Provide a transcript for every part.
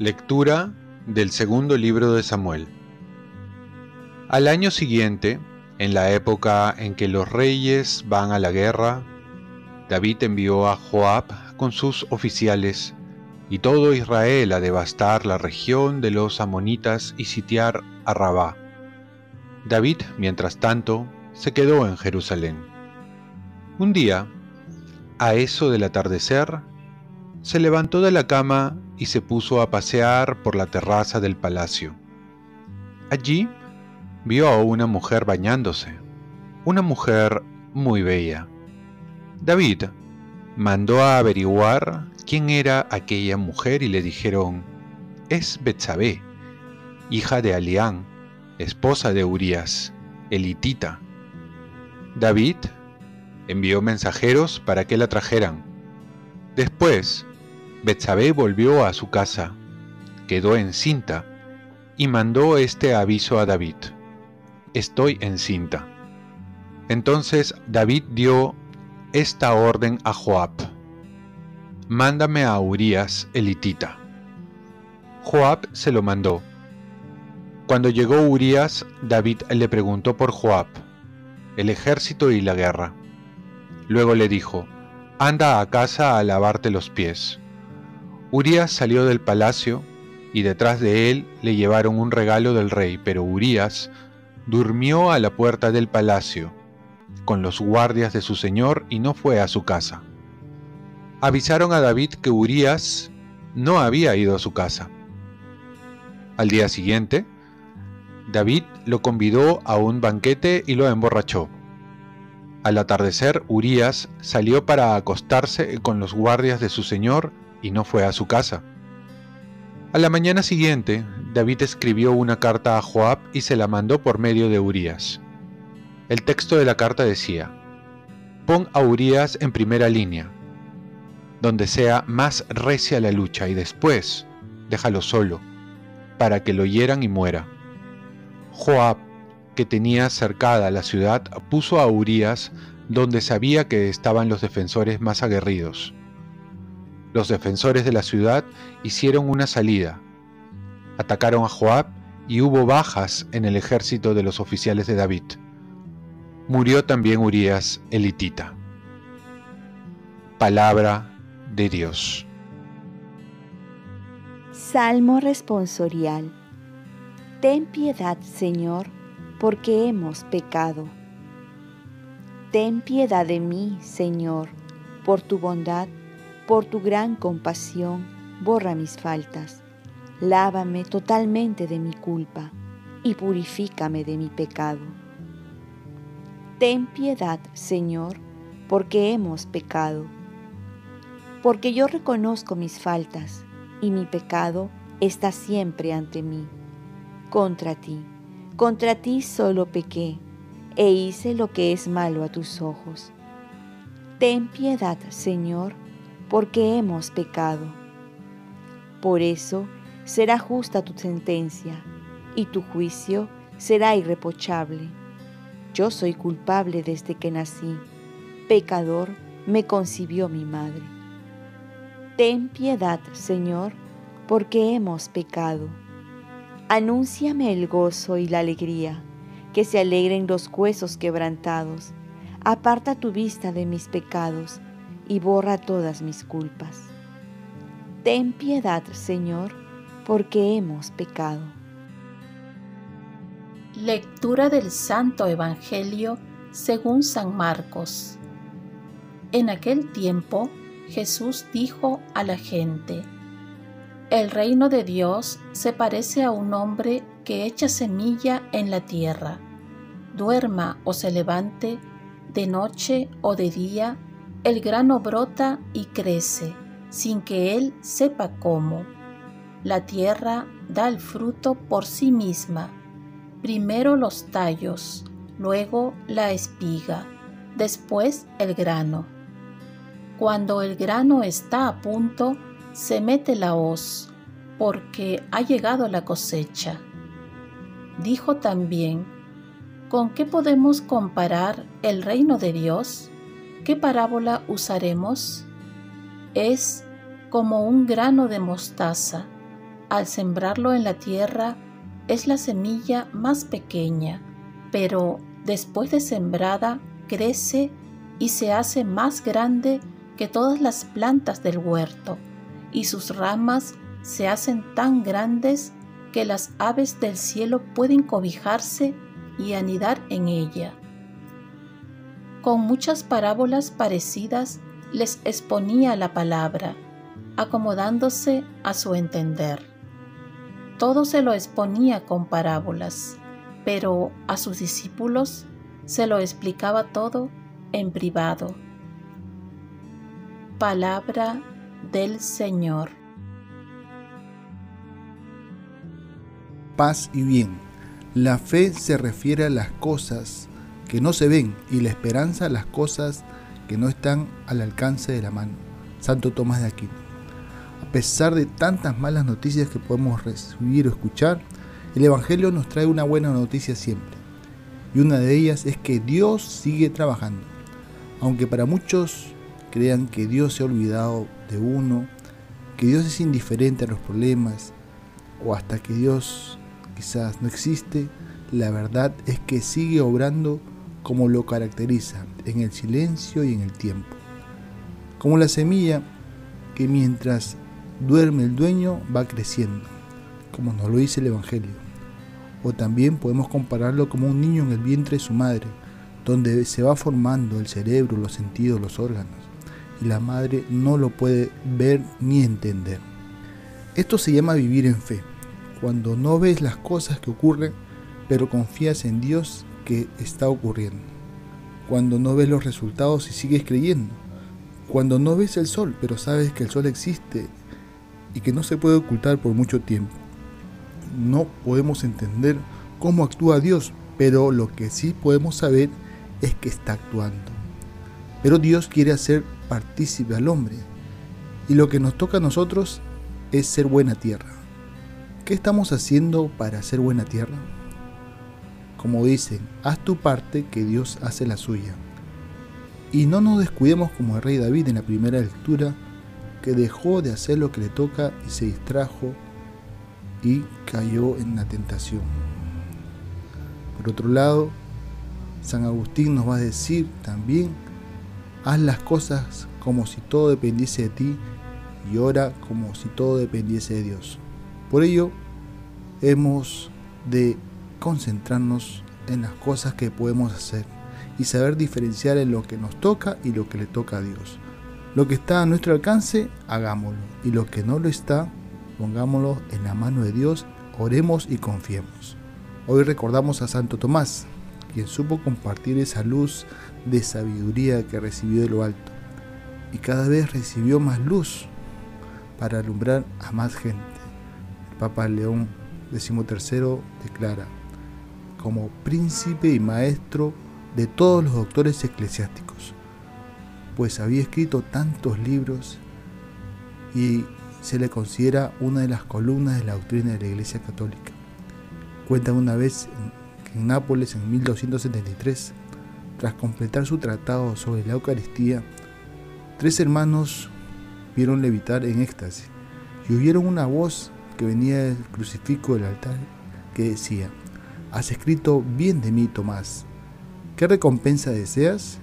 Lectura del segundo libro de Samuel. Al año siguiente, en la época en que los reyes van a la guerra, David envió a Joab con sus oficiales y todo Israel a devastar la región de los amonitas y sitiar a Rabá. David, mientras tanto, se quedó en Jerusalén. Un día, a eso del atardecer, se levantó de la cama y se puso a pasear por la terraza del palacio. Allí vio a una mujer bañándose, una mujer muy bella. David mandó a averiguar quién era aquella mujer y le dijeron, es Betsabé, hija de Alián, esposa de Urías, elitita. David envió mensajeros para que la trajeran. Después, Betsabé volvió a su casa, quedó encinta y mandó este aviso a David: Estoy encinta. Entonces David dio esta orden a Joab: Mándame a Urías elitita. Joab se lo mandó. Cuando llegó Urías, David le preguntó por Joab, el ejército y la guerra. Luego le dijo, Anda a casa a lavarte los pies. Urías salió del palacio y detrás de él le llevaron un regalo del rey, pero Urías durmió a la puerta del palacio con los guardias de su señor y no fue a su casa. Avisaron a David que Urías no había ido a su casa. Al día siguiente, David lo convidó a un banquete y lo emborrachó. Al atardecer, Urías salió para acostarse con los guardias de su señor y no fue a su casa. A la mañana siguiente, David escribió una carta a Joab y se la mandó por medio de Urías. El texto de la carta decía, Pon a Urías en primera línea, donde sea más recia la lucha, y después déjalo solo, para que lo hieran y muera. Joab que tenía cercada la ciudad, puso a Urías donde sabía que estaban los defensores más aguerridos. Los defensores de la ciudad hicieron una salida, atacaron a Joab y hubo bajas en el ejército de los oficiales de David. Murió también Urías elitita. Palabra de Dios. Salmo responsorial. Ten piedad, Señor porque hemos pecado. Ten piedad de mí, Señor, por tu bondad, por tu gran compasión, borra mis faltas. Lávame totalmente de mi culpa y purifícame de mi pecado. Ten piedad, Señor, porque hemos pecado. Porque yo reconozco mis faltas y mi pecado está siempre ante mí, contra ti contra ti solo pequé e hice lo que es malo a tus ojos. Ten piedad, Señor, porque hemos pecado. Por eso será justa tu sentencia y tu juicio será irreprochable. Yo soy culpable desde que nací, pecador me concibió mi madre. Ten piedad, Señor, porque hemos pecado Anúnciame el gozo y la alegría, que se alegren los huesos quebrantados. Aparta tu vista de mis pecados y borra todas mis culpas. Ten piedad, Señor, porque hemos pecado. Lectura del Santo Evangelio según San Marcos. En aquel tiempo Jesús dijo a la gente, el reino de Dios se parece a un hombre que echa semilla en la tierra. Duerma o se levante, de noche o de día, el grano brota y crece, sin que él sepa cómo. La tierra da el fruto por sí misma, primero los tallos, luego la espiga, después el grano. Cuando el grano está a punto, se mete la hoz, porque ha llegado la cosecha. Dijo también, ¿con qué podemos comparar el reino de Dios? ¿Qué parábola usaremos? Es como un grano de mostaza al sembrarlo en la tierra, es la semilla más pequeña, pero después de sembrada crece y se hace más grande que todas las plantas del huerto, y sus ramas se hacen tan grandes que las aves del cielo pueden cobijarse y anidar en ella. Con muchas parábolas parecidas les exponía la palabra, acomodándose a su entender. Todo se lo exponía con parábolas, pero a sus discípulos se lo explicaba todo en privado. Palabra del Señor. Paz y bien. La fe se refiere a las cosas que no se ven y la esperanza las cosas que no están al alcance de la mano. Santo Tomás de Aquino. A pesar de tantas malas noticias que podemos recibir o escuchar, el Evangelio nos trae una buena noticia siempre. Y una de ellas es que Dios sigue trabajando. Aunque para muchos crean que Dios se ha olvidado de uno, que Dios es indiferente a los problemas, o hasta que Dios quizás no existe, la verdad es que sigue obrando como lo caracteriza, en el silencio y en el tiempo. Como la semilla que mientras duerme el dueño va creciendo, como nos lo dice el Evangelio. O también podemos compararlo como un niño en el vientre de su madre, donde se va formando el cerebro, los sentidos, los órganos, y la madre no lo puede ver ni entender. Esto se llama vivir en fe, cuando no ves las cosas que ocurren, pero confías en Dios que está ocurriendo. Cuando no ves los resultados y sigues creyendo. Cuando no ves el sol, pero sabes que el sol existe y que no se puede ocultar por mucho tiempo. No podemos entender cómo actúa Dios, pero lo que sí podemos saber es que está actuando. Pero Dios quiere hacer partícipe al hombre y lo que nos toca a nosotros es ser buena tierra. ¿Qué estamos haciendo para ser buena tierra? Como dicen, haz tu parte que Dios hace la suya. Y no nos descuidemos como el rey David en la primera lectura que dejó de hacer lo que le toca y se distrajo y cayó en la tentación. Por otro lado, San Agustín nos va a decir también, haz las cosas como si todo dependiese de ti y ora como si todo dependiese de Dios. Por ello, hemos de concentrarnos en las cosas que podemos hacer y saber diferenciar en lo que nos toca y lo que le toca a Dios. Lo que está a nuestro alcance, hagámoslo. Y lo que no lo está, pongámoslo en la mano de Dios, oremos y confiemos. Hoy recordamos a Santo Tomás, quien supo compartir esa luz de sabiduría que recibió de lo alto. Y cada vez recibió más luz para alumbrar a más gente. El Papa León XIII declara, como príncipe y maestro de todos los doctores eclesiásticos pues había escrito tantos libros y se le considera una de las columnas de la doctrina de la Iglesia Católica. Cuentan una vez que en Nápoles, en 1273, tras completar su tratado sobre la Eucaristía, tres hermanos vieron levitar en éxtasis y oyeron una voz que venía del crucifijo del altar que decía, Has escrito bien de mí, Tomás. ¿Qué recompensa deseas?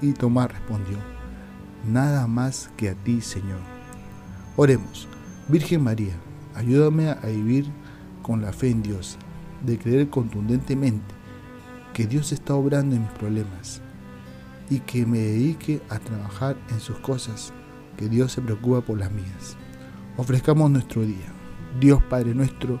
Y Tomás respondió, Nada más que a ti, Señor. Oremos, Virgen María, ayúdame a vivir con la fe en Dios, de creer contundentemente que Dios está obrando en mis problemas y que me dedique a trabajar en sus cosas, que Dios se preocupa por las mías. Ofrezcamos nuestro día. Dios Padre nuestro,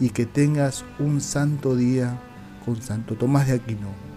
y que tengas un santo día con Santo Tomás de Aquino